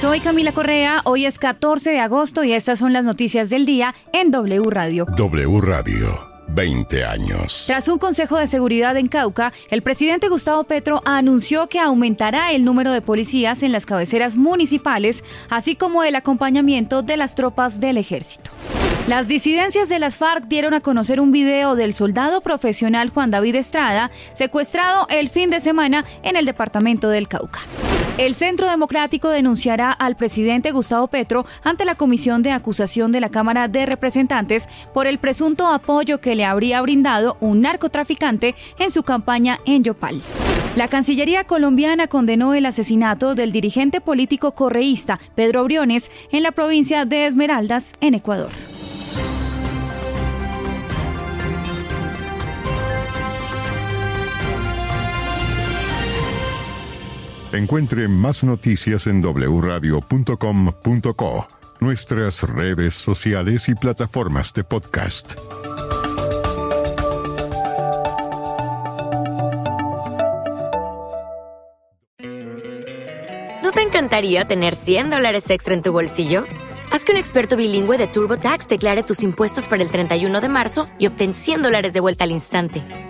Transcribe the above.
Soy Camila Correa, hoy es 14 de agosto y estas son las noticias del día en W Radio. W Radio. 20 años. Tras un consejo de seguridad en Cauca, el presidente Gustavo Petro anunció que aumentará el número de policías en las cabeceras municipales, así como el acompañamiento de las tropas del ejército. Las disidencias de las FARC dieron a conocer un video del soldado profesional Juan David Estrada, secuestrado el fin de semana en el departamento del Cauca. El Centro Democrático denunciará al presidente Gustavo Petro ante la Comisión de Acusación de la Cámara de Representantes por el presunto apoyo que le habría brindado un narcotraficante en su campaña en Yopal. La Cancillería colombiana condenó el asesinato del dirigente político correísta Pedro Briones en la provincia de Esmeraldas, en Ecuador. Encuentre más noticias en wradio.com.co, nuestras redes sociales y plataformas de podcast. ¿No te encantaría tener 100 dólares extra en tu bolsillo? Haz que un experto bilingüe de TurboTax declare tus impuestos para el 31 de marzo y obtén 100 dólares de vuelta al instante.